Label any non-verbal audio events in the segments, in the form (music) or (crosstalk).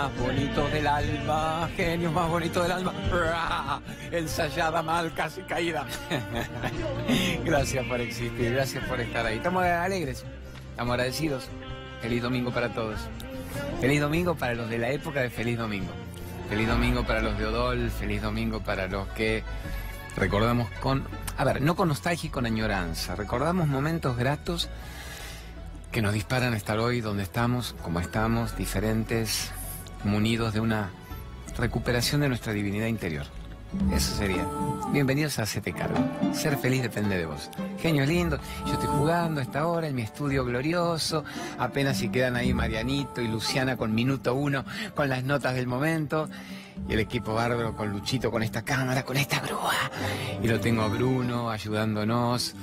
más bonitos del alma, genios más bonitos del alma. Ensayada mal, casi caída. (laughs) gracias por existir, gracias por estar ahí. Estamos alegres, estamos agradecidos. Feliz domingo para todos. Feliz domingo para los de la época de Feliz Domingo. Feliz domingo para los de Odol, feliz domingo para los que recordamos con, a ver, no con nostalgia y con añoranza, recordamos momentos gratos que nos disparan estar hoy donde estamos, como estamos, diferentes, munidos de una recuperación de nuestra divinidad interior. Eso sería. Bienvenidos a Hacete Cargo. Ser feliz depende de vos. Genio lindo. Yo estoy jugando a esta hora en mi estudio glorioso. Apenas si quedan ahí Marianito y Luciana con minuto uno, con las notas del momento. Y el equipo bárbaro con Luchito, con esta cámara, con esta grúa. Y lo tengo a Bruno ayudándonos.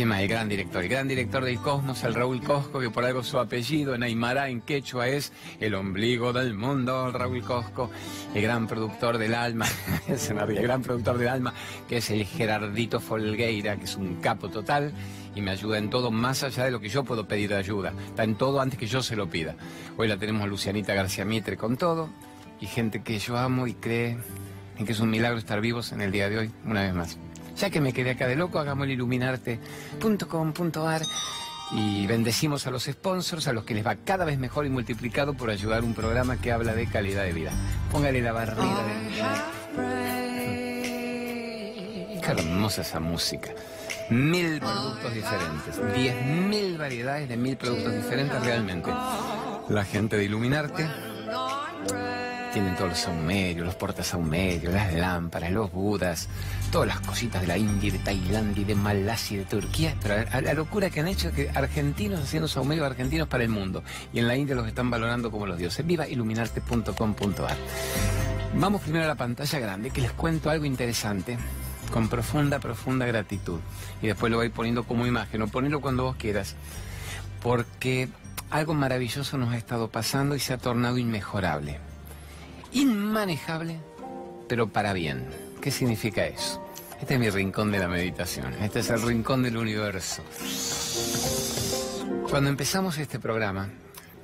El gran director. El gran director del Cosmos, el Raúl Cosco, que por algo su apellido en Aymara, en quechua, es el ombligo del mundo, el Raúl Cosco. El gran productor del alma, (laughs) el gran productor del alma, que es el Gerardito Folgueira, que es un capo total y me ayuda en todo, más allá de lo que yo puedo pedir de ayuda. Está en todo antes que yo se lo pida. Hoy la tenemos Lucianita García Mitre con todo y gente que yo amo y cree en que es un milagro estar vivos en el día de hoy, una vez más. Ya que me quedé acá de loco, hagamos el iluminarte.com.ar y bendecimos a los sponsors, a los que les va cada vez mejor y multiplicado por ayudar un programa que habla de calidad de vida. Póngale la barrida de... Qué hermosa esa música. Mil productos diferentes, diez mil variedades de mil productos diferentes realmente. La gente de Iluminarte tienen todos los saumerios, los portasaumerios, las lámparas, los budas, todas las cositas de la India, de Tailandia, de Malasia, de Turquía. Pero la locura que han hecho es que argentinos haciendo saumerios argentinos para el mundo. Y en la India los están valorando como los dioses. Viva iluminarte.com.ar. Vamos primero a la pantalla grande, que les cuento algo interesante con profunda, profunda gratitud. Y después lo voy poniendo como imagen, o ponerlo cuando vos quieras. Porque algo maravilloso nos ha estado pasando y se ha tornado inmejorable inmanejable, pero para bien. ¿Qué significa eso? Este es mi rincón de la meditación, este es el rincón del universo. Cuando empezamos este programa,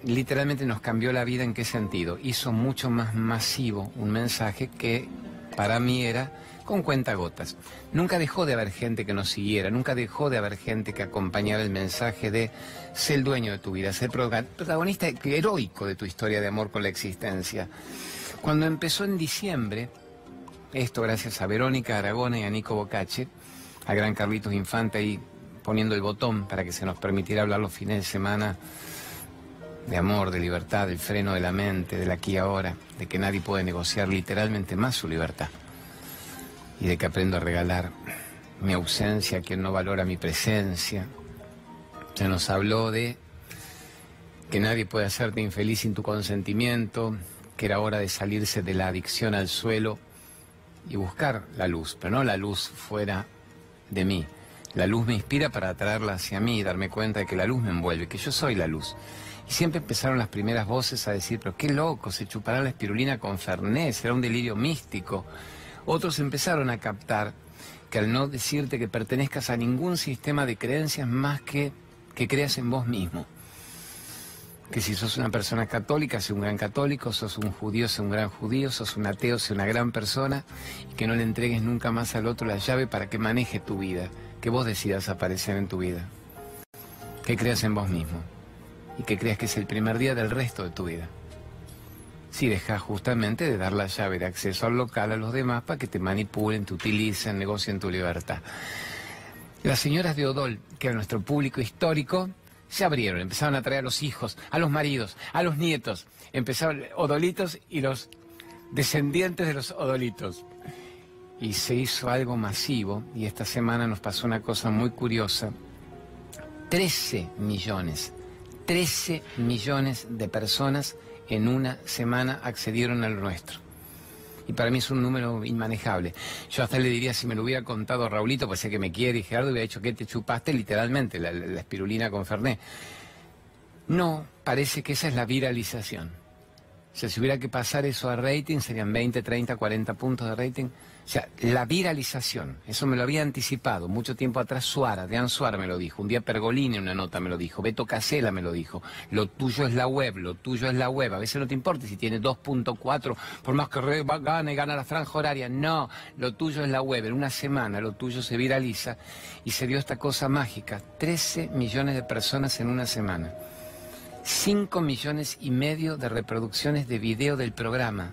literalmente nos cambió la vida en qué sentido. Hizo mucho más masivo un mensaje que para mí era con cuentagotas. Nunca dejó de haber gente que nos siguiera, nunca dejó de haber gente que acompañara el mensaje de ser el dueño de tu vida, ser protagonista heroico de tu historia de amor con la existencia. Cuando empezó en diciembre, esto gracias a Verónica Aragona y a Nico Bocache, a gran Carlitos Infante ahí poniendo el botón para que se nos permitiera hablar los fines de semana de amor, de libertad, del freno de la mente, del aquí y ahora, de que nadie puede negociar literalmente más su libertad y de que aprendo a regalar mi ausencia a quien no valora mi presencia. Se nos habló de que nadie puede hacerte infeliz sin tu consentimiento, que era hora de salirse de la adicción al suelo y buscar la luz, pero no la luz fuera de mí. La luz me inspira para atraerla hacia mí y darme cuenta de que la luz me envuelve, que yo soy la luz. Y siempre empezaron las primeras voces a decir, pero qué loco, se chupará la espirulina con Fernet, será un delirio místico. Otros empezaron a captar que al no decirte que pertenezcas a ningún sistema de creencias más que que creas en vos mismo que si sos una persona católica, sea un gran católico, sos un judío, sea un gran judío, sos un ateo, sea una gran persona, y que no le entregues nunca más al otro la llave para que maneje tu vida, que vos decidas aparecer en tu vida, que creas en vos mismo y que creas que es el primer día del resto de tu vida. Si dejas justamente de dar la llave de acceso al local a los demás para que te manipulen, te utilicen, negocien tu libertad. Las señoras de Odol, que era nuestro público histórico, se abrieron, empezaron a traer a los hijos, a los maridos, a los nietos. Empezaron odolitos y los descendientes de los odolitos. Y se hizo algo masivo y esta semana nos pasó una cosa muy curiosa. 13 millones, 13 millones de personas en una semana accedieron al nuestro y para mí es un número inmanejable. Yo hasta le diría, si me lo hubiera contado Raulito, pues sé que me quiere, y Gerardo hubiera dicho que te chupaste literalmente la, espirulina con Fernet. No, parece que esa es la viralización. Si hubiera que pasar eso a rating, serían 20, 30, 40 puntos de rating. O sea, la viralización, eso me lo había anticipado mucho tiempo atrás Suara, Dean Suara me lo dijo, un día Pergolini en una nota me lo dijo, Beto Casela me lo dijo, lo tuyo es la web, lo tuyo es la web, a veces no te importa si tiene 2.4, por más que gane y gana la franja horaria, no, lo tuyo es la web, en una semana lo tuyo se viraliza y se dio esta cosa mágica, 13 millones de personas en una semana. 5 millones y medio de reproducciones de video del programa.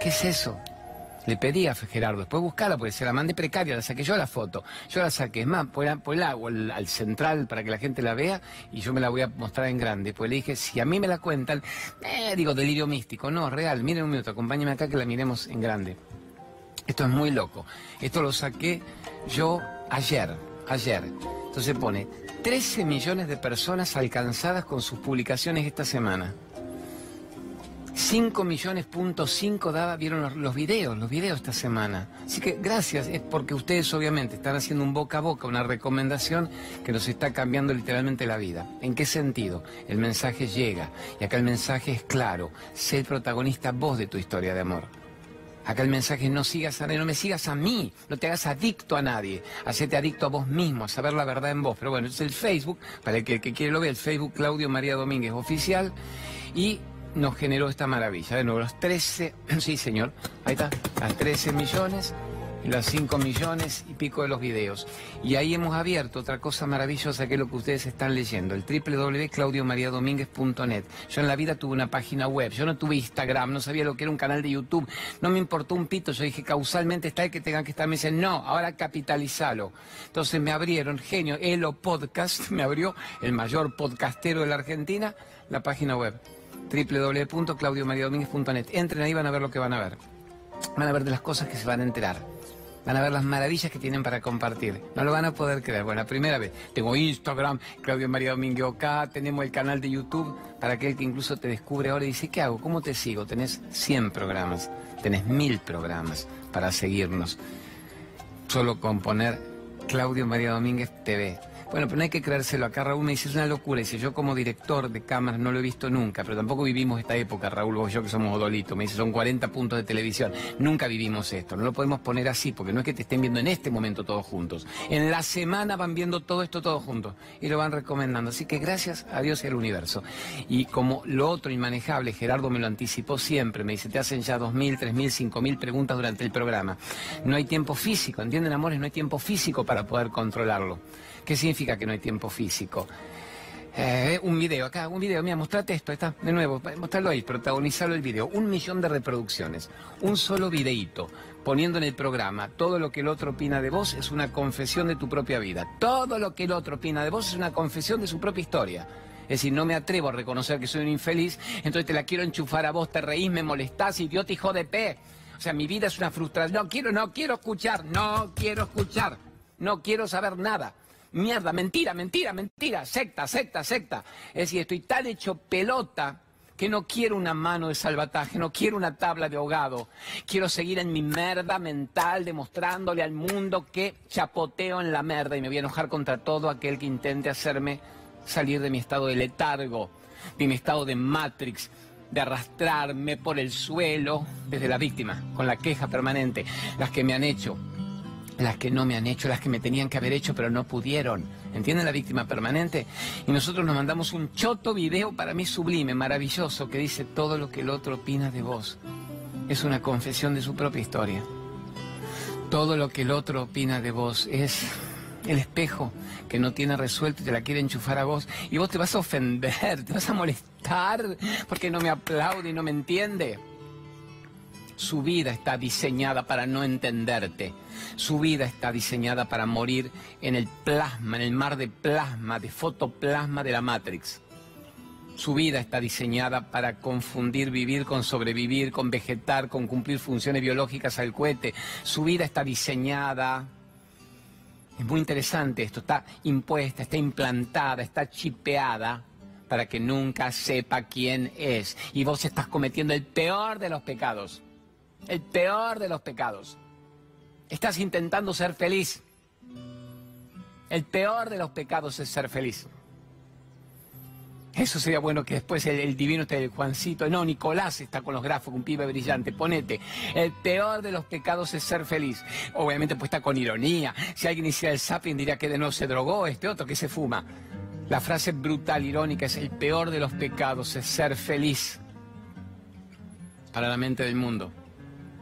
¿Qué es eso? Le pedí a Gerardo, después buscarla, porque se la mandé precaria, la saqué yo la foto. Yo la saqué, es más, pues la hago al, central para que la gente la vea y yo me la voy a mostrar en grande. Pues le dije, si a mí me la cuentan, eh, digo, delirio místico, no, real, miren un minuto, acompáñenme acá que la miremos en grande. Esto es muy loco. Esto lo saqué yo ayer, ayer. Entonces pone 13 millones de personas alcanzadas con sus publicaciones esta semana. 5 millones punto 5 daba, vieron los, los, videos, los videos esta semana. Así que gracias, es porque ustedes obviamente están haciendo un boca a boca, una recomendación que nos está cambiando literalmente la vida. ¿En qué sentido? El mensaje llega y acá el mensaje es claro, sé el protagonista vos de tu historia de amor. Acá el mensaje es no sigas a nadie, no me sigas a mí, no te hagas adicto a nadie, hacete adicto a vos mismo, a saber la verdad en vos. Pero bueno, es el Facebook, para el que, quiere lo vea, el Facebook Claudio María Domínguez Oficial, y nos generó esta maravilla. De nuevo, los 13, (clears throat) sí señor, ahí está, las 13 millones los 5 millones y pico de los videos. Y ahí hemos abierto otra cosa maravillosa que es lo que ustedes están leyendo, el www.claudiomariadomínguez.net. Yo en la vida tuve una página web, yo no tuve Instagram, no sabía lo que era un canal de YouTube, no me importó un pito, yo dije causalmente está el que tengan que estar, me dicen no, ahora capitalizalo. Entonces me abrieron, genio, Elo Podcast, (laughs) me abrió el mayor podcastero de la Argentina, la página web www.claudiomariadomínguez.net. Entren ahí, van a ver lo que van a ver. Van a ver de las cosas que se van a enterar. Van a ver las maravillas que tienen para compartir. No lo van a poder creer. Bueno, primera vez. Tengo Instagram, Claudio María Domínguez acá, tenemos el canal de YouTube para aquel que incluso te descubre ahora y dice, ¿qué hago? ¿Cómo te sigo? Tenés 100 programas, tenés 1000 programas para seguirnos. Solo con poner Claudio María Domínguez TV. Bueno, pero no hay que creérselo. Acá Raúl me dice, es una locura. Dice, yo como director de cámaras no lo he visto nunca, pero tampoco vivimos esta época, Raúl, vos y yo que somos odolitos. Me dice, son 40 puntos de televisión. Nunca vivimos esto. No lo podemos poner así, porque no es que te estén viendo en este momento todos juntos. En la semana van viendo todo esto todos juntos y lo van recomendando. Así que gracias a Dios y al universo. Y como lo otro inmanejable, Gerardo me lo anticipó siempre. Me dice, te hacen ya 2.000, 3.000, 5.000 preguntas durante el programa. No hay tiempo físico, ¿entienden, amores? No hay tiempo físico para poder controlarlo. ¿Qué significa que no hay tiempo físico? Eh, un video, acá, un video, mira, mostrate esto, está, de nuevo, mostrarlo ahí, protagonizarlo el video. Un millón de reproducciones, un solo videíto, poniendo en el programa, todo lo que el otro opina de vos es una confesión de tu propia vida. Todo lo que el otro opina de vos es una confesión de su propia historia. Es decir, no me atrevo a reconocer que soy un infeliz, entonces te la quiero enchufar a vos, te reís, me molestás, idiota hijo de P. O sea, mi vida es una frustración. No quiero, no quiero escuchar, no quiero escuchar, no quiero saber nada. Mierda, mentira, mentira, mentira, secta, secta, secta. Es decir, estoy tan hecho pelota que no quiero una mano de salvataje, no quiero una tabla de ahogado. Quiero seguir en mi merda mental demostrándole al mundo que chapoteo en la merda y me voy a enojar contra todo aquel que intente hacerme salir de mi estado de letargo, de mi estado de Matrix, de arrastrarme por el suelo desde la víctima, con la queja permanente, las que me han hecho, las que no me han hecho, las que me tenían que haber hecho pero no pudieron. ¿Entienden la víctima permanente? Y nosotros nos mandamos un choto video para mí sublime, maravilloso, que dice todo lo que el otro opina de vos. Es una confesión de su propia historia. Todo lo que el otro opina de vos es el espejo que no tiene resuelto y te la quiere enchufar a vos. Y vos te vas a ofender, (laughs) te vas a molestar porque no me aplaude y no me entiende. Su vida está diseñada para no entenderte. Su vida está diseñada para morir en el plasma, en el mar de plasma, de fotoplasma de la Matrix. Su vida está diseñada para confundir vivir con sobrevivir, con vegetar, con cumplir funciones biológicas al cohete. Su vida está diseñada es muy interesante esto, está impuesta, está implantada, está chipeada para que nunca sepa quién es. Y vos estás cometiendo el peor de los pecados el peor de los pecados. Estás intentando ser feliz. El peor de los pecados es ser feliz. Eso sería bueno que después el, divino esté el Juancito. No, Nicolás está con los grafos, un pibe brillante. Ponete. El peor de los pecados es ser feliz. Obviamente pues está con ironía. Si alguien hiciera el zapping diría que de nuevo se drogó este otro que se fuma. La frase brutal, irónica, es el peor de los pecados, es ser feliz para la mente del mundo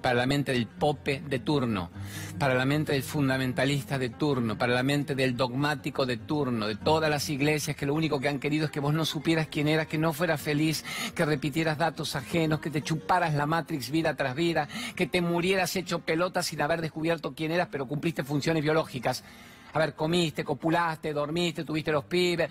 para la mente del pope de turno, para la mente del fundamentalista de turno, para la mente del dogmático de turno, de todas las iglesias que lo único que han querido es que vos no supieras quién eras, que no fueras feliz, que repitieras datos ajenos, que te chuparas la Matrix vida tras vida, que te murieras hecho pelota sin haber descubierto quién eras, pero cumpliste funciones biológicas. A ver, comiste, copulaste, dormiste, tuviste los pibes,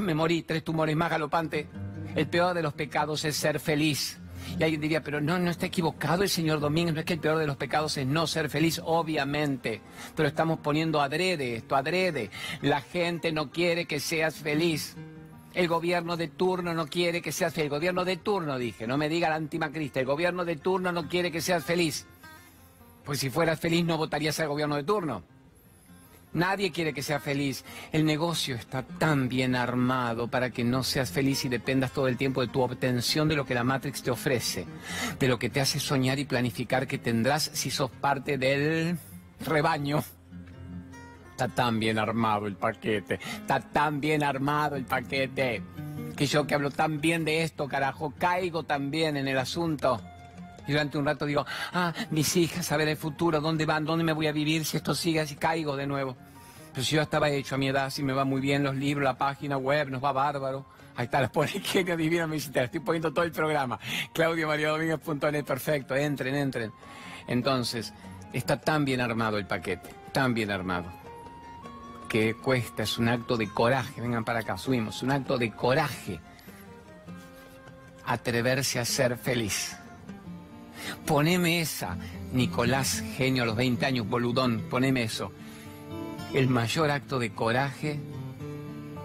me morí, tres tumores más galopantes. El peor de los pecados es ser feliz. Y alguien diría, pero no, no está equivocado el señor Domínguez, no es que el peor de los pecados es no ser feliz, obviamente, pero estamos poniendo adrede esto, adrede. La gente no quiere que seas feliz. El gobierno de turno no quiere que seas feliz. El gobierno de turno, dije, no me diga la antimacrista. El gobierno de turno no quiere que seas feliz. Pues si fueras feliz no votarías al gobierno de turno. Nadie quiere que sea feliz. El negocio está tan bien armado para que no seas feliz y dependas todo el tiempo de tu obtención de lo que la Matrix te ofrece, de lo que te hace soñar y planificar que tendrás si sos parte del rebaño. Está tan bien armado el paquete, está tan bien armado el paquete, que yo que hablo tan bien de esto, carajo, caigo también en el asunto. Y durante un rato digo, ah, mis hijas, a ver el futuro, ¿dónde van? ¿Dónde me voy a vivir si esto sigue así? Caigo de nuevo. Pero si yo estaba hecho a mi edad, si me va muy bien los libros, la página web, nos va bárbaro. Ahí está, las (laughs) pone que divina me dice, estoy poniendo todo el programa. Claudio María Domínguez.net, perfecto, entren, entren. Entonces, está tan bien armado el paquete, tan bien armado, que cuesta, es un acto de coraje, vengan para acá, subimos, un acto de coraje atreverse a ser feliz. Poneme esa, Nicolás, genio a los 20 años, boludón, poneme eso. El mayor acto de coraje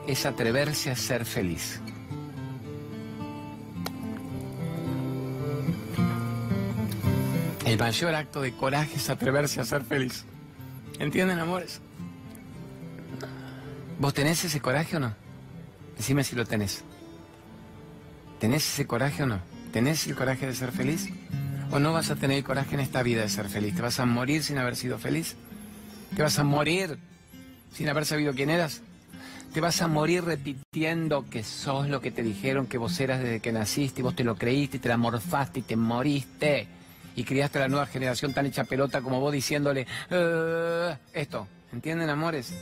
es atreverse a ser feliz. El mayor acto de coraje es atreverse a ser feliz. ¿Entienden, amores? ¿Vos tenés ese coraje o no? Decime si lo tenés. ¿Tenés ese coraje o no? ¿Tenés el coraje de ser feliz? ¿O no vas a tener coraje en esta vida de ser feliz? ¿Te vas a morir sin haber sido feliz? ¿Te vas a morir sin haber sabido quién eras? ¿Te vas a morir repitiendo que sos lo que te dijeron que vos eras desde que naciste y vos te lo creíste y te la morfaste y te moriste? Y criaste a la nueva generación tan hecha pelota como vos diciéndole eh, esto. ¿Entienden, amores?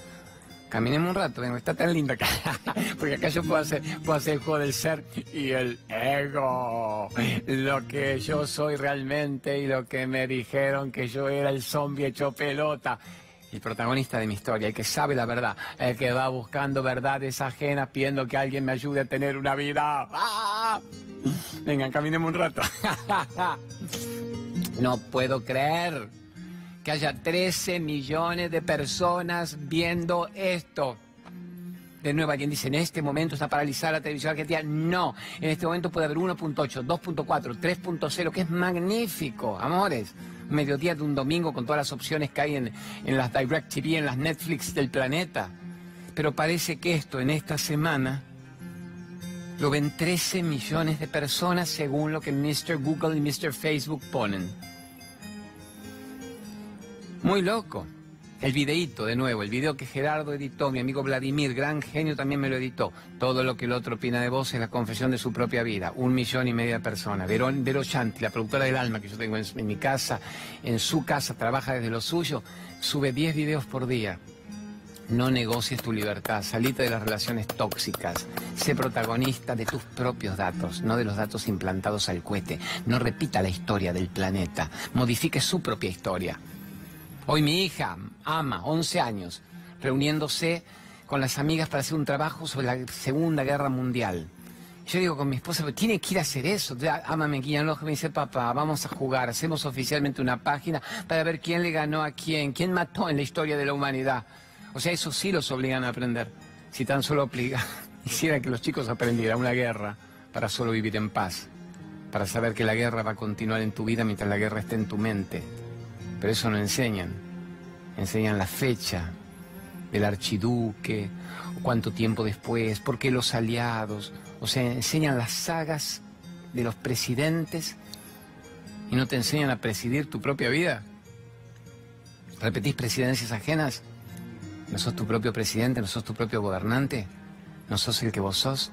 Caminemos un rato, vengo, está tan linda acá. (laughs) Porque acá yo puedo hacer, puedo hacer el juego del ser y el ego. Lo que yo soy realmente y lo que me dijeron que yo era el zombie hecho pelota. El protagonista de mi historia, el que sabe la verdad, el que va buscando verdades ajenas, pidiendo que alguien me ayude a tener una vida. ¡Ah! Vengan, caminemos un rato. (laughs) no puedo creer que haya 13 millones de personas viendo esto. De nuevo, alguien dice, en este momento está paralizada la televisión argentina. No, en este momento puede haber 1.8, 2.4, 3.0, que es magnífico, amores. Mediodía de un domingo con todas las opciones que hay en, en las Direct TV, en las Netflix del planeta. Pero parece que esto en esta semana lo ven 13 millones de personas según lo que Mr. Google y Mr. Facebook ponen. Muy loco. El videíto, de nuevo, el video que Gerardo editó, mi amigo Vladimir, gran genio, también me lo editó. Todo lo que el otro opina de vos es la confesión de su propia vida. Un millón y media de personas. Vero, Vero Chanti, la productora del alma que yo tengo en, en mi casa, en su casa, trabaja desde lo suyo, sube 10 videos por día. No negocies tu libertad, salite de las relaciones tóxicas, sé protagonista de tus propios datos, no de los datos implantados al cohete. No repita la historia del planeta, modifique su propia historia. Hoy mi hija, Ama, 11 años, reuniéndose con las amigas para hacer un trabajo sobre la Segunda Guerra Mundial. Yo digo con mi esposa, pero tiene que ir a hacer eso. Ama me guía me dice, papá, vamos a jugar, hacemos oficialmente una página para ver quién le ganó a quién, quién mató en la historia de la humanidad. O sea, eso sí los obligan a aprender. Si tan solo obliga, (laughs) hiciera que los chicos aprendieran una guerra para solo vivir en paz, para saber que la guerra va a continuar en tu vida mientras la guerra esté en tu mente. Pero eso no enseñan. Enseñan la fecha del archiduque, cuánto tiempo después, por qué los aliados, O sea, enseñan las sagas de los presidentes y no te enseñan a presidir tu propia vida. ¿Repetís presidencias ajenas? ¿No sos tu propio presidente? ¿No sos tu propio gobernante? ¿No sos el que vos sos?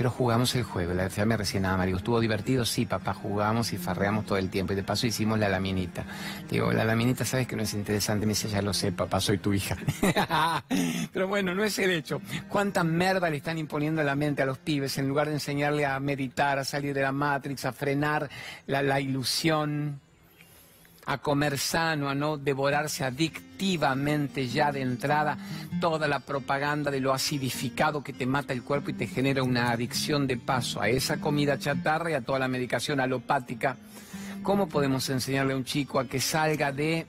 Pero jugamos el juego. La decía me recién nada, Mario. ¿Estuvo divertido? Sí, papá, jugamos y farreamos todo el tiempo. Y de paso hicimos la laminita. Digo, la laminita, ¿sabes que no es interesante? Me dice, ya lo sé, papá, soy tu hija. (laughs) Pero bueno, no es el hecho. ¿Cuánta merda le están imponiendo a la mente a los pibes en lugar de enseñarle a meditar, a salir de la Matrix, a frenar la ilusión? A comer sano, a no devorarse adictivamente ya de entrada toda la propaganda de lo acidificado que te mata el cuerpo y te genera una adicción de paso a esa comida chatarra y a toda la medicación alopática. ¿Cómo podemos enseñarle a un chico a que salga de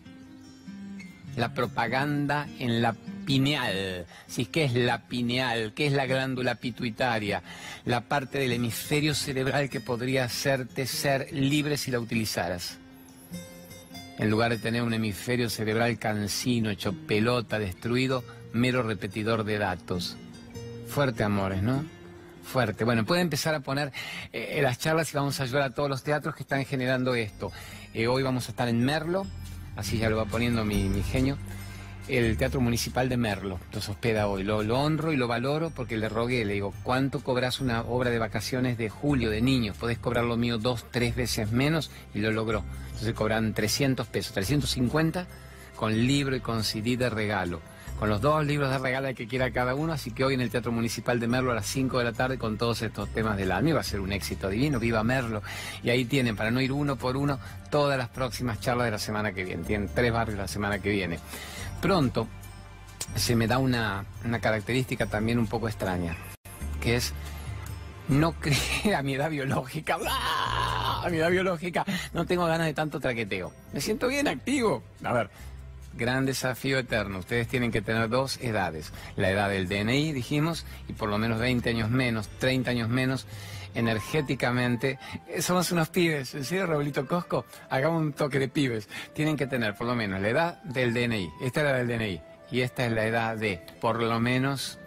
la propaganda en la pineal. Si ¿Qué es la pineal? ¿Qué es la glándula pituitaria? La parte del hemisferio cerebral que podría hacerte ser libre si la utilizaras en lugar de tener un hemisferio cerebral cansino, hecho pelota, destruido, mero repetidor de datos. Fuerte, amores, ¿no? Fuerte. Bueno, puede empezar a poner eh, las charlas y vamos a ayudar a todos los teatros que están generando esto. Eh, hoy vamos a estar en Merlo, así ya lo va poniendo mi, mi genio el Teatro Municipal de Merlo. Los hospeda hoy. Lo, honro y lo valoro porque le rogué, le digo, ¿cuánto cobras una obra de vacaciones de julio de niños? Podés cobrar lo mío dos, tres veces menos y lo logró. Entonces cobran 300 pesos, 350 con libro y con CD de regalo. Con los dos libros de regalo que quiera cada uno, así que hoy en el Teatro Municipal de Merlo a las 5 de la tarde con todos estos temas del año. Va a ser un éxito divino, viva Merlo. Y ahí tienen, para no ir uno por uno, todas las próximas charlas de la semana que viene. Tienen tres barrios la semana que viene pronto se me da una, característica también un poco extraña, que es no creer a mi edad biológica, a mi edad biológica, no tengo ganas de tanto traqueteo. Me siento bien activo. A ver, gran desafío eterno. Ustedes tienen que tener dos edades. La edad del DNI, dijimos, y por lo menos 20 años menos, 30 años menos energéticamente. Eh, somos unos pibes, ¿en serio, Raulito Cosco? Hagamos un toque de pibes. Tienen que tener por lo menos la edad del DNI. Esta es la del DNI. Y esta es la edad de por lo menos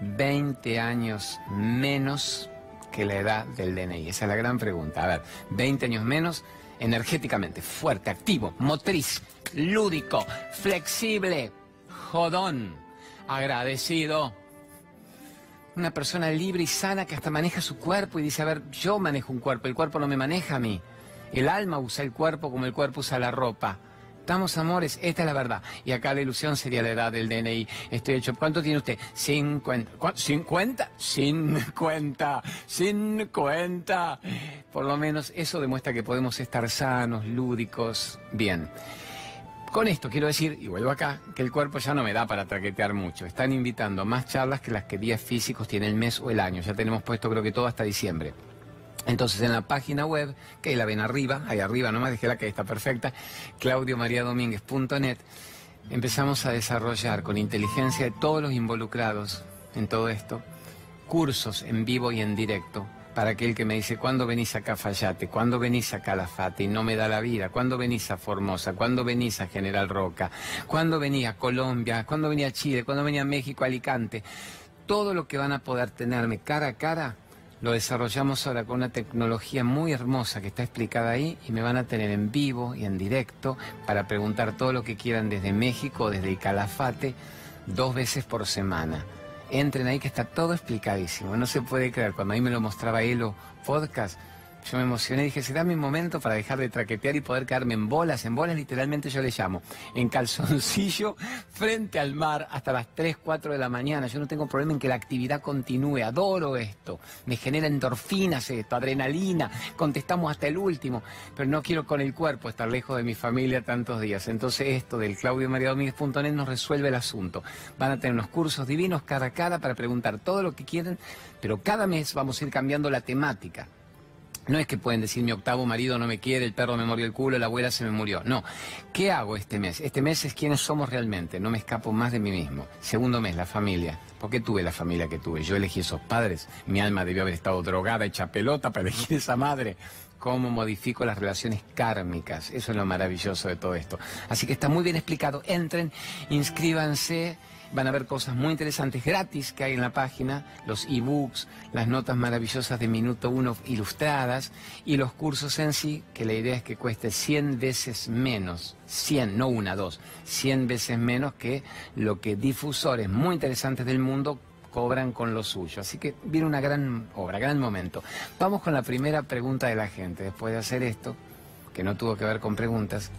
20 años menos que la edad del DNI. Esa es la gran pregunta. A ver, 20 años menos energéticamente, fuerte, activo, motriz, lúdico, flexible, jodón, agradecido una persona libre y sana que hasta maneja su cuerpo y dice, a ver, yo manejo un cuerpo, el cuerpo no me maneja a mí. El alma usa el cuerpo como el cuerpo usa la ropa. Estamos amores, esta es la verdad. Y acá la ilusión sería la edad del DNI. Estoy hecho. ¿Cuánto tiene usted? 50. ¿50? 50. 50. Por lo menos eso demuestra que podemos estar sanos, lúdicos, bien. Con esto quiero decir, y vuelvo acá, que el cuerpo ya no me da para traquetear mucho. Están invitando más charlas que las que días físicos tiene el mes o el año. Ya tenemos puesto creo que todo hasta diciembre. Entonces en la página web, que la ven arriba, ahí arriba nomás dije la que está perfecta, claudiomariadomínguez.net, empezamos a desarrollar con inteligencia de todos los involucrados en todo esto, cursos en vivo y en directo para aquel que me dice, ¿cuándo venís acá a Fallate? ¿Cuándo venís a Calafate? Y no me da la vida. ¿Cuándo venís a Formosa? ¿Cuándo venís a General Roca? ¿Cuándo venís a Colombia? ¿Cuándo venís a Chile? ¿Cuándo venís a México, Alicante? Todo lo que van a poder tenerme cara a cara lo desarrollamos ahora con una tecnología muy hermosa que está explicada ahí y me van a tener en vivo y en directo para preguntar todo lo que quieran desde México, desde Calafate, dos veces por semana entren ahí que está todo explicadísimo. No se puede creer. Cuando ahí me lo mostraba Elo Podcast, yo me emocioné y dije, será mi momento para dejar de traquetear y poder quedarme en bolas, en bolas literalmente yo le llamo, en calzoncillo, (laughs) frente al mar hasta las 3, 4 de la mañana. Yo no tengo problema en que la actividad continúe, adoro esto, me genera endorfinas esto, adrenalina, contestamos hasta el último, pero no quiero con el cuerpo estar lejos de mi familia tantos días. Entonces esto del claudiomariadomínguez.net nos resuelve el asunto. Van a tener unos cursos divinos cada a cada para preguntar todo lo que quieren, pero cada mes vamos a ir cambiando la temática. No es que pueden decir mi octavo marido no me quiere, el perro me murió el culo, la abuela se me murió. No. ¿Qué hago este mes? Este mes es quiénes somos realmente. No me escapo más de mí mismo. Segundo mes, la familia. ¿Por qué tuve la familia que tuve? Yo elegí esos padres. Mi alma debió haber estado drogada, hecha pelota para (laughs) elegir esa madre. ¿Cómo modifico las relaciones kármicas? Eso es lo maravilloso de todo esto. Así que está muy bien explicado. Entren, inscríbanse van a ver cosas muy interesantes gratis que hay en la página, los ebooks, las notas maravillosas de minuto uno ilustradas y los cursos en sí, que la idea es que cueste 100 veces menos, 100, no una, dos, 100 veces menos que lo que difusores muy interesantes del mundo cobran con lo suyo. Así que viene una gran obra, gran momento. Vamos con la primera pregunta de la gente. Después de hacer esto, que no tuvo que ver con preguntas,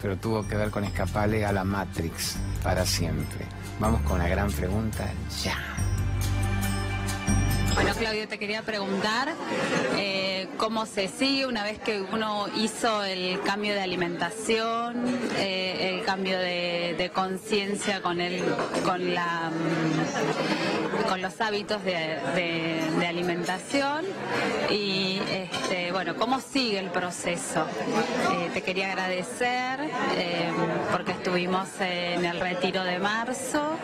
pero tuvo que ver con escaparle a la Matrix para siempre. Vamos con la gran pregunta ya. Bueno, Claudio, te quería preguntar eh, cómo se sigue una vez que uno hizo el cambio de alimentación, eh, el cambio de, conciencia con el, con la, con los hábitos de, alimentación y este, bueno, cómo sigue el proceso. Eh, te quería agradecer porque estuvimos en el retiro de marzo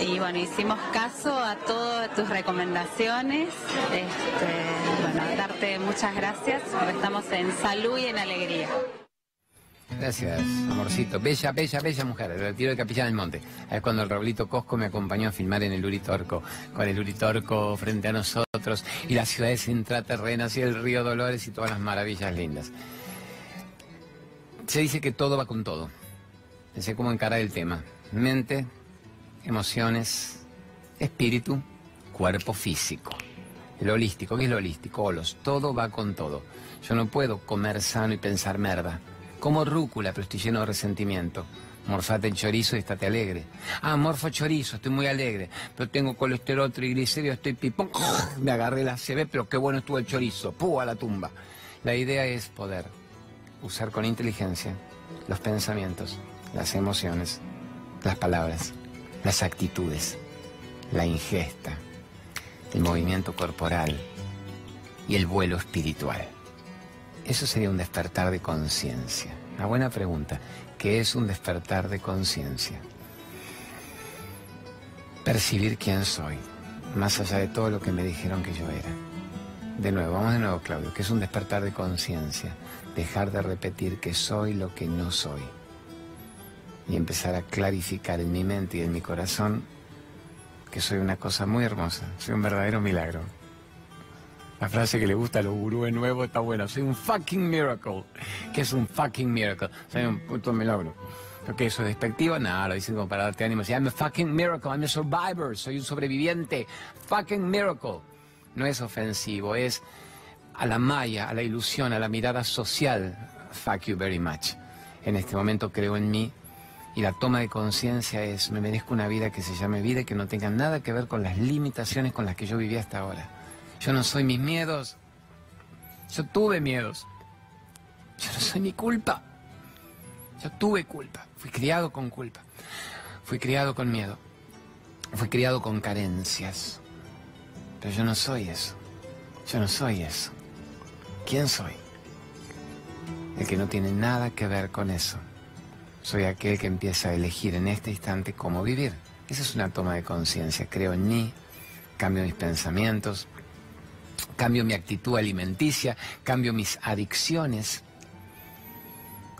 y bueno, hicimos caso a todas tus recomendaciones este, bueno, darte muchas gracias porque estamos en salud y en alegría. Gracias, amorcito. Bella, bella, bella mujer. El retiro de Capilla del Monte. Es cuando el Raulito Cosco me acompañó a filmar en el Uritorco, con el Uritorco frente a nosotros, y las ciudades intraterrenas y el río Dolores y todas las maravillas lindas. Se dice que todo va con todo. Pensé cómo encarar el tema. Mente, emociones, espíritu, cuerpo físico. El holístico, ¿qué es lo holístico? Olos, todo va con todo. Yo no puedo comer sano y pensar merda. Como rúcula, pero estoy lleno de resentimiento. Morfate el chorizo y estate alegre. Ah, morfo chorizo, estoy muy alegre. Pero tengo colesterol, triglicéridos, estoy pipón. (laughs) Me agarré la CB, pero qué bueno estuvo el chorizo. ¡Pú! a la tumba. La idea es poder usar con inteligencia los pensamientos, las emociones, las palabras, las actitudes, la ingesta, el movimiento corporal y el vuelo espiritual. Eso sería un despertar de conciencia. Una buena pregunta. ¿Qué es un despertar de conciencia? Percibir quién soy, más allá de todo lo que me dijeron que yo era. De nuevo, vamos de nuevo, Claudio, ¿Qué es un despertar de conciencia. Dejar de repetir que soy lo que no soy. Y empezar a clarificar en mi mente y en mi corazón que soy una cosa muy hermosa, soy un verdadero milagro. La frase que le gusta a los gurúes nuevos está buena, soy un fucking miracle. ¿Qué es un fucking miracle? Soy un puto milagro. ¿Qué eso es despectivo? Nada, lo dicen como para darte ánimo. I'm a fucking miracle, I'm a survivor, soy un sobreviviente. Fucking miracle. No es ofensivo, es a la maya, a la ilusión, a la mirada social. Fuck you very much. En este momento creo en mí, y la toma de conciencia es, me merezco una vida que se llame vida y que no tenga nada que ver con las limitaciones con las que yo vivía hasta ahora. Yo no soy mis miedos. Yo tuve miedos. Yo no soy mi culpa. Yo tuve culpa. Fui criado con culpa. Fui criado con miedo. Fui criado con carencias. Pero yo no soy eso. Yo no soy eso. ¿Quién soy? El que no tiene nada que ver con eso. Soy aquel que empieza a elegir en este instante cómo vivir. Esa es una toma de conciencia. Creo en mí, cambio mis pensamientos, cambio mi actitud alimenticia, cambio mis adicciones,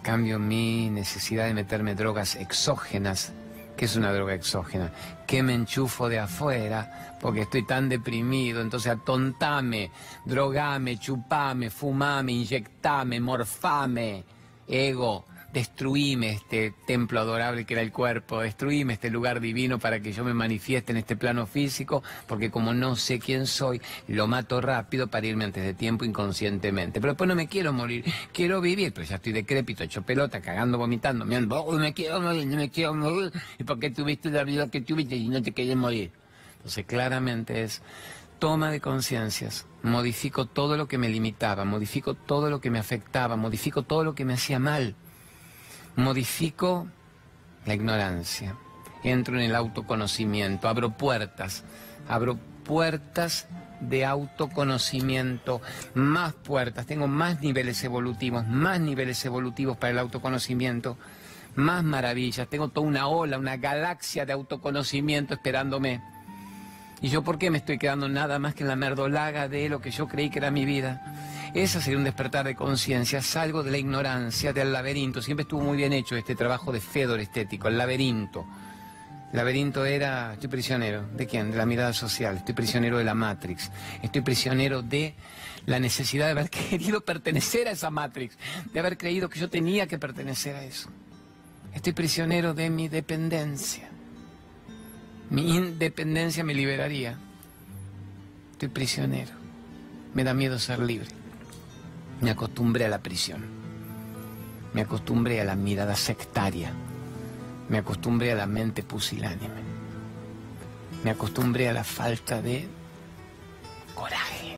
cambio mi necesidad de meterme drogas exógenas. ¿Qué es una droga exógena? Que me enchufo de afuera porque estoy tan deprimido. Entonces atontame, drogame, chupame, fumame, inyectame, morfame, ego destruíme este templo adorable que era el cuerpo, destruíme este lugar divino para que yo me manifieste en este plano físico, porque como no sé quién soy, lo mato rápido para irme antes de tiempo inconscientemente. Pero después no me quiero morir, quiero vivir, pero ya estoy decrépito, hecho pelota, cagando, vomitando, me, me quiero morir, no me quiero morir, ¿y por qué tuviste la vida que tuviste y no te quieres morir? Entonces claramente es toma de conciencias, modifico todo lo que me limitaba, modifico todo lo que me afectaba, modifico todo lo que me hacía mal modifico la ignorancia, entro en el autoconocimiento, abro puertas, abro puertas de autoconocimiento, más puertas, tengo más niveles evolutivos, más niveles evolutivos para el autoconocimiento, más maravillas, tengo toda una ola, una galaxia de autoconocimiento esperándome. ¿Y yo por qué me estoy quedando nada más que en la merdolaga de lo que yo creí que era mi vida? Ese sería un despertar de conciencia. Salgo de la ignorancia, del laberinto. Siempre estuvo muy bien hecho este trabajo de Fedor estético, el laberinto. laberinto era, estoy prisionero. ¿De quién? De la mirada social. Estoy prisionero de la Matrix. Estoy prisionero de la necesidad de haber (laughs) querido pertenecer a esa Matrix. De haber creído que yo tenía que pertenecer a eso. Estoy prisionero de mi dependencia. Mi independencia me liberaría. Estoy prisionero. Me da miedo ser libre. Me acostumbré a la prisión. Me acostumbré a la mirada sectaria. Me acostumbré a la mente pusilánime. Me acostumbré a la falta de coraje.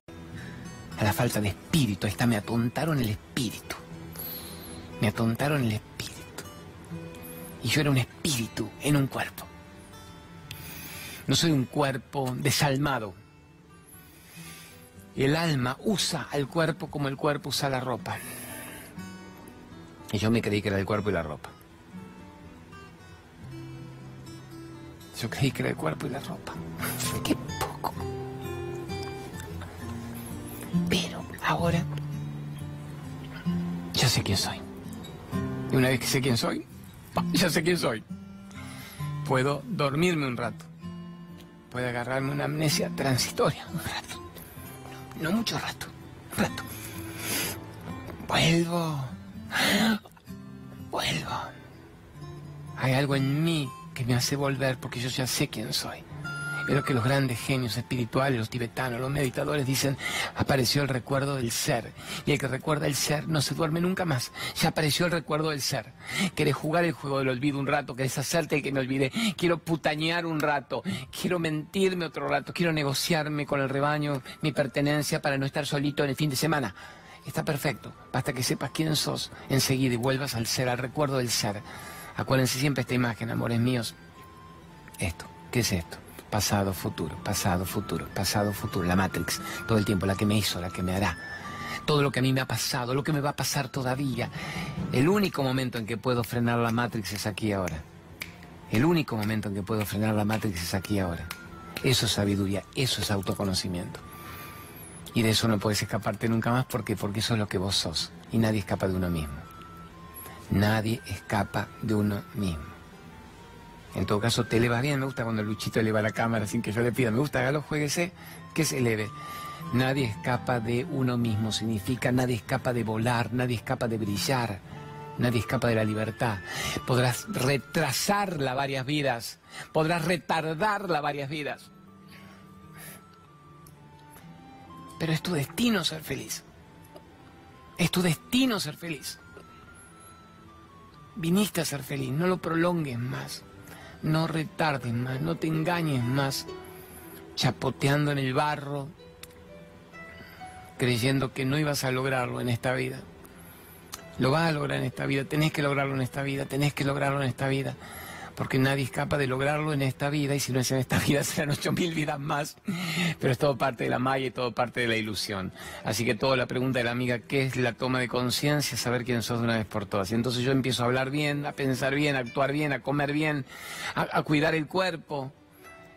A la falta de espíritu. Ahí está, me atontaron el espíritu. Me atontaron el espíritu. Y yo era un espíritu en un cuerpo. No soy un cuerpo desalmado. El alma usa al cuerpo como el cuerpo usa la ropa. Y yo me creí que era el cuerpo y la ropa. Yo creí que era el cuerpo y la ropa. (laughs) Qué poco. Pero ahora ya sé quién soy. Y una vez que sé quién soy, (laughs) ya sé quién soy. Puedo dormirme un rato. Puedo agarrarme una amnesia transitoria un rato. No mucho rato. Un rato. Vuelvo. Vuelvo. Hay algo en mí que me hace volver porque yo ya sé quién soy. Lo que los grandes genios espirituales, los tibetanos, los meditadores dicen, apareció el recuerdo del ser. Y el que recuerda el ser no se duerme nunca más. Ya apareció el recuerdo del ser. Querés jugar el juego del olvido un rato, querés hacerte el que me olvide. Quiero putañear un rato, quiero mentirme otro rato, quiero negociarme con el rebaño mi pertenencia para no estar solito en el fin de semana. Está perfecto. Basta que sepas quién sos enseguida y vuelvas al ser, al recuerdo del ser. Acuérdense siempre esta imagen, amores míos. Esto, ¿qué es esto? Pasado, futuro, pasado, futuro, pasado, futuro. La Matrix, todo el tiempo, la que me hizo, la que me hará. Todo lo que a mí me ha pasado, lo que me va a pasar todavía. El único momento en que puedo frenar la Matrix es aquí ahora. El único momento en que puedo frenar la Matrix es aquí ahora. Eso es sabiduría, eso es autoconocimiento. Y de eso no puedes escaparte nunca más porque porque eso es lo que vos sos. Y nadie escapa de uno mismo. Nadie escapa de uno mismo. En todo caso, te eleva bien. Me gusta cuando Luchito eleva la cámara sin que yo le pida. Me gusta, hágalo, jueguese, que se eleve. Nadie escapa de uno mismo. Significa nadie escapa de volar, nadie escapa de brillar, nadie escapa de la libertad. Podrás retrasarla varias vidas, podrás retardarla varias vidas. Pero es tu destino ser feliz. Es tu destino ser feliz. Viniste a ser feliz, no lo prolongues más. No retardes más, no te engañes más, chapoteando en el barro, creyendo que no ibas a lograrlo en esta vida. Lo vas a lograr en esta vida, tenés que lograrlo en esta vida, tenés que lograrlo en esta vida, porque nadie es capaz de lograrlo en esta vida, y si no es en esta (laughs) vida serán ocho mil vidas más, pero es todo parte de la malla y todo parte de la ilusión. Así que toda la pregunta de la amiga, ¿qué es la toma de conciencia? Saber quién sos de una vez por todas. Y entonces yo empiezo a hablar bien, a pensar bien, a actuar bien, a comer bien, a, a cuidar el cuerpo,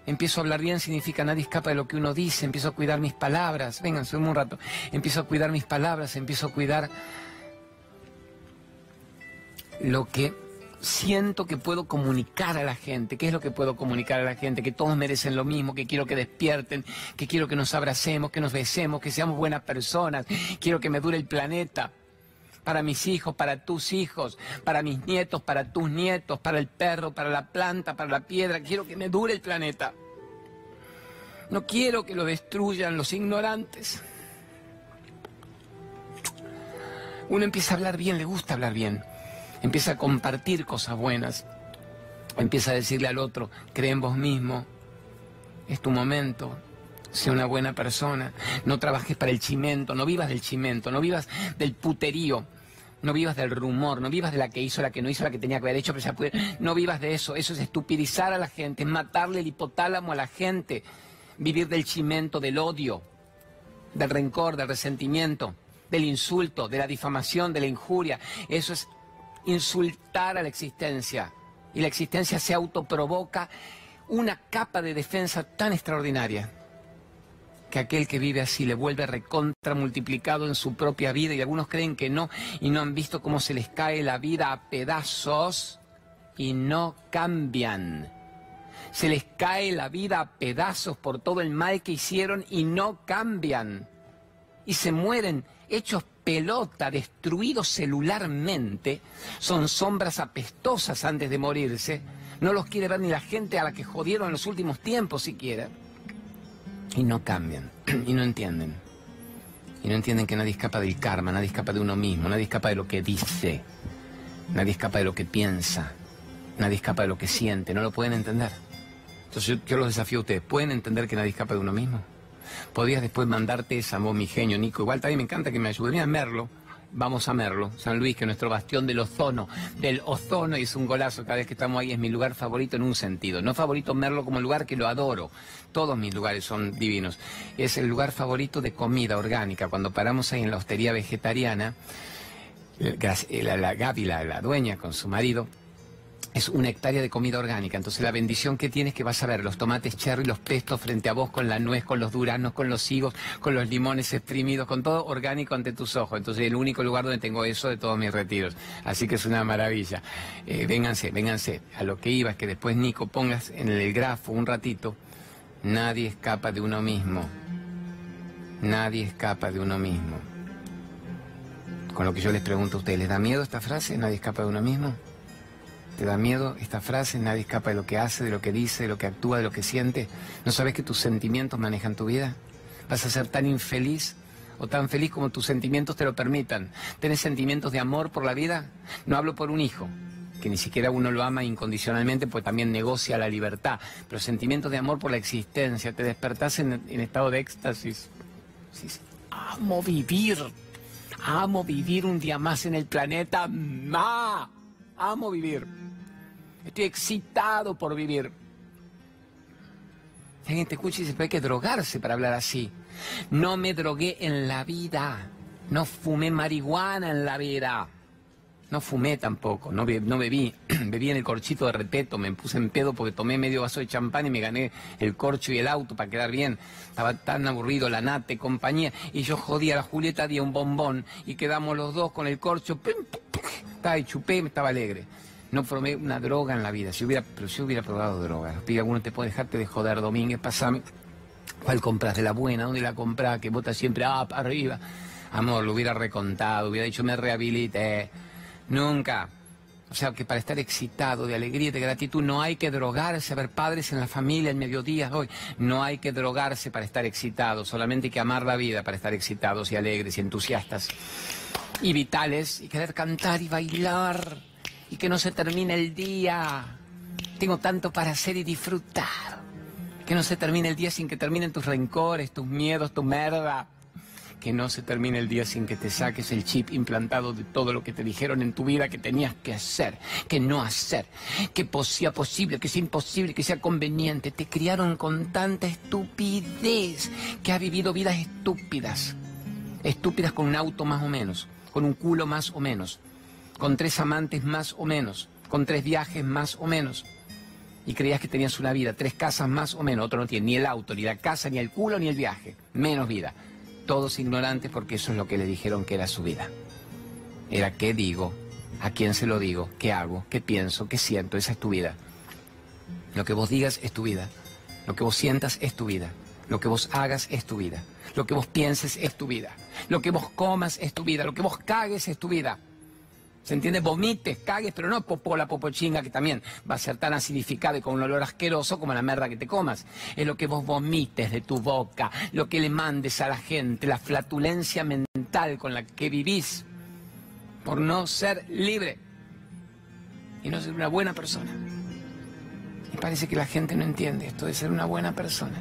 Empiezo a hablar bien significa nadie escapa de lo que uno dice, empiezo a cuidar mis palabras, vengan, soy un rato, empiezo a cuidar mis palabras, empiezo a cuidar lo que siento que puedo comunicar a la gente. ¿Qué es lo que puedo comunicar a la gente? Que todos merecen lo mismo, que quiero que despierten, que quiero que nos abracemos, que nos besemos, que seamos buenas personas, quiero que me dure el planeta. Para mis hijos, para tus hijos, para mis nietos, para tus nietos, para el perro, para la planta, para la piedra. Quiero que me dure el planeta. No quiero que lo destruyan los ignorantes. Uno empieza a hablar bien, le gusta hablar bien empieza a compartir cosas buenas, empieza a decirle al otro, cree en vos mismo, es tu momento, sé una buena persona, no trabajes para el chimento, no vivas del chimento, no vivas del puterío. No vivas del rumor, no vivas de la que hizo, la que no hizo, la que tenía que haber hecho, pero ya puede... No vivas de eso, eso es estupidizar a la gente, es matarle el hipotálamo a la gente, vivir del chimento, del odio, del rencor, del resentimiento, del insulto, de la difamación, de la injuria. Eso es insultar a la existencia y la existencia se autoprovoca una capa de defensa tan extraordinaria que aquel que vive así le vuelve recontra multiplicado en su propia vida y algunos creen que no y no han visto cómo se les cae la vida a pedazos y no cambian. Se les cae la vida a pedazos por todo el mal que hicieron y no cambian. Y se mueren hechos pelota, destruidos celularmente. Son sombras apestosas antes de morirse. No los quiere ver ni la gente a la que jodieron en los últimos tiempos siquiera. Y no cambian. (clears throat) y no entienden. Y no entienden que nadie escapa del karma, nadie escapa de uno mismo, nadie escapa de lo que dice, nadie escapa de lo que piensa, nadie escapa de lo que siente, no lo pueden entender. Entonces yo, los desafío a ustedes, ¿pueden entender que nadie escapa de uno mismo? Podrías después mandarte esa voz, mi genio, Nico. Igual también me encanta que me ayude. a Merlo, vamos a Merlo, San Luis, que es nuestro bastión del ozono, del ozono, y es un golazo cada vez que estamos ahí, es mi lugar favorito en un sentido. No favorito Merlo como lugar que lo adoro, todos mis lugares son divinos. Es el lugar favorito de comida orgánica. Cuando paramos ahí en la hostería vegetariana, eh, la, la Gaby, la dueña, con su marido, es una hectárea de comida orgánica. Entonces la bendición que tienes que vas a ver los tomates cherry, los pestos frente a vos con la nuez, con los duranos, con los higos, con los limones exprimidos, con todo orgánico ante tus ojos. Entonces el único lugar donde tengo eso de todos mis retiros. Así que es una maravilla. Eh, vénganse, vénganse. A lo que iba es que después Nico pongas en el grafo un ratito. Nadie escapa de uno mismo. Nadie escapa de uno mismo. Con lo que yo les pregunto a ustedes, ¿les da miedo esta frase? ¿Nadie escapa de uno mismo? ¿Te da miedo esta frase? Nadie escapa de lo que hace, de lo que dice, de lo que actúa, de lo que siente. ¿No sabes que tus sentimientos manejan tu vida? ¿Vas a ser tan infeliz o tan feliz como tus sentimientos te lo permitan? ¿Tienes sentimientos de amor por la vida? No hablo por un hijo, que ni siquiera uno lo ama incondicionalmente, pues también negocia la libertad. Pero sentimientos de amor por la existencia, te despertás en, estado de éxtasis. amo vivir, amo vivir un día más en el planeta. ¡Ma! Amo vivir. Estoy excitado por vivir. Alguien te escucha y dice, pero hay que drogarse para hablar así. No me drogué en la vida. No fumé marihuana en la vida. No fumé tampoco, no, no bebí. (clears throat) bebí en el corchito de repeto, me puse en pedo porque tomé medio vaso de champán y me gané el corcho y el auto para quedar bien. Estaba tan aburrido, la nate, compañía. Y yo jodía a la Julieta, di un bombón y quedamos los dos con el corcho. Estaba y chupé, estaba alegre. No probé una droga en la vida. Si hubiera, pero si hubiera probado droga. Pide alguno te puede dejarte de joder, Domínguez, pasame. ¿Cuál compras? ¿De la buena? ¿Dónde la compras? Que vota siempre, ah, para arriba. Amor, lo hubiera recontado, hubiera dicho, me rehabilité. Nunca. O sea, que para estar excitado de alegría y de gratitud no hay que drogarse, a ver padres en la familia, en mediodía, hoy. No hay que drogarse para estar excitado, solamente hay que amar la vida para estar excitados y alegres y entusiastas y vitales y querer cantar y bailar y que no se termine el día. Tengo tanto para hacer y disfrutar. Que no se termine el día sin que terminen tus rencores, tus miedos, tu merda que no se termine el día sin que te saques el chip implantado de todo lo que te dijeron en tu vida que tenías que hacer, que no hacer, que sea posible, que sea imposible, que sea conveniente. Te criaron con tanta estupidez que ha vivido vidas estúpidas. Estúpidas con un auto más o menos, con un culo más o menos, con tres amantes más o menos, con tres viajes más o menos. Y creías que tenías una vida, tres casas más o menos, otro no tiene ni el auto, ni la casa, ni el culo, ni el viaje, menos vida todos ignorantes porque eso es lo que le dijeron que era su vida. Era qué digo, a quién se lo digo, qué hago, qué pienso, qué siento, esa es tu vida. Lo que vos digas es tu vida, lo que vos sientas es tu vida, lo que vos hagas es tu vida, lo que vos pienses es tu vida, lo que vos comas es tu vida, lo que vos cagues es tu vida. ¿Se entiende? Vomites, cagues, pero no popola, popochinga, que también va a ser tan acidificada y con un olor asqueroso como la merda que te comas. Es lo que vos vomites de tu boca, lo que le mandes a la gente, la flatulencia mental con la que vivís por no ser libre y no ser una buena persona. Y parece que la gente no entiende esto de ser una buena persona.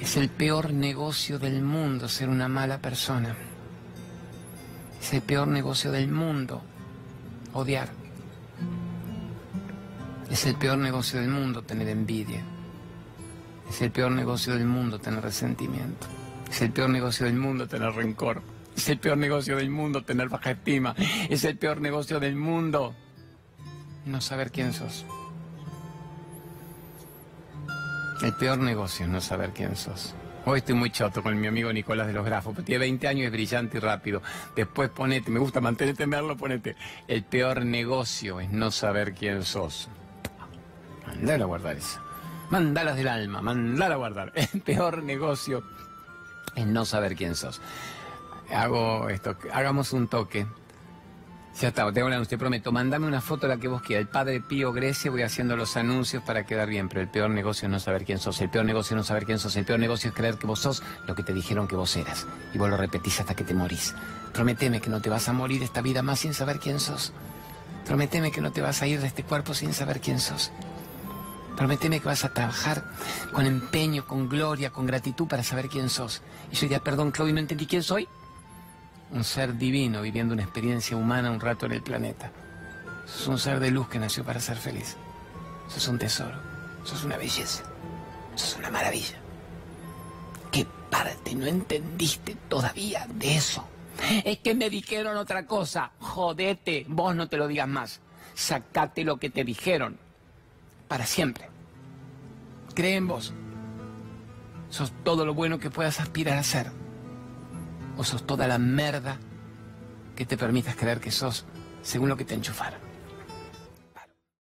Es el peor negocio del mundo ser una mala persona. Es el peor negocio del mundo odiar. Es el peor negocio del mundo tener envidia. Es el peor negocio del mundo tener resentimiento. Es el peor negocio del mundo tener rencor. Es el peor negocio del mundo tener baja estima. Es el peor negocio del mundo no saber quién sos. El peor negocio es no saber quién sos. Hoy estoy muy choto con mi amigo Nicolás de los Grafos, tiene 20 años, es brillante y rápido. Después ponete, me gusta mantenerte, verlo, ponete. El peor negocio es no saber quién sos. Andar a guardar eso. Mandalas del alma, mandar a guardar. (laughs) El peor negocio es no saber quién sos. Hago esto, hagamos un toque. Ya está, te hablando, te prometo, mandame una foto de la que vos quieras. El padre Pío Grecia, voy haciendo los anuncios para quedar bien, pero el peor negocio es no saber quién sos. El peor negocio es no saber quién sos. El peor negocio es creer que vos sos lo que te dijeron que vos eras. Y vos lo repetís hasta que te morís. Prometeme que no te vas a morir esta vida más sin saber quién sos. Prometeme que no te vas a ir de este cuerpo sin saber quién sos. Prometeme que vas a trabajar con empeño, con gloria, con gratitud para saber quién sos. Y yo diría, perdón, Claudio, no entendí quién soy. Un ser divino viviendo una experiencia humana un rato en el planeta. Sos un ser de luz que nació para ser feliz. Sos un tesoro. Sos una belleza. Sos una maravilla. ¿Qué parte no entendiste todavía de eso? Es que me dijeron otra cosa. Jodete, vos no te lo digas más. Sacate lo que te dijeron. Para siempre. Cree en vos. Sos todo lo bueno que puedas aspirar a ser. O sos toda la merda que te permitas creer que sos según lo que te enchufaron.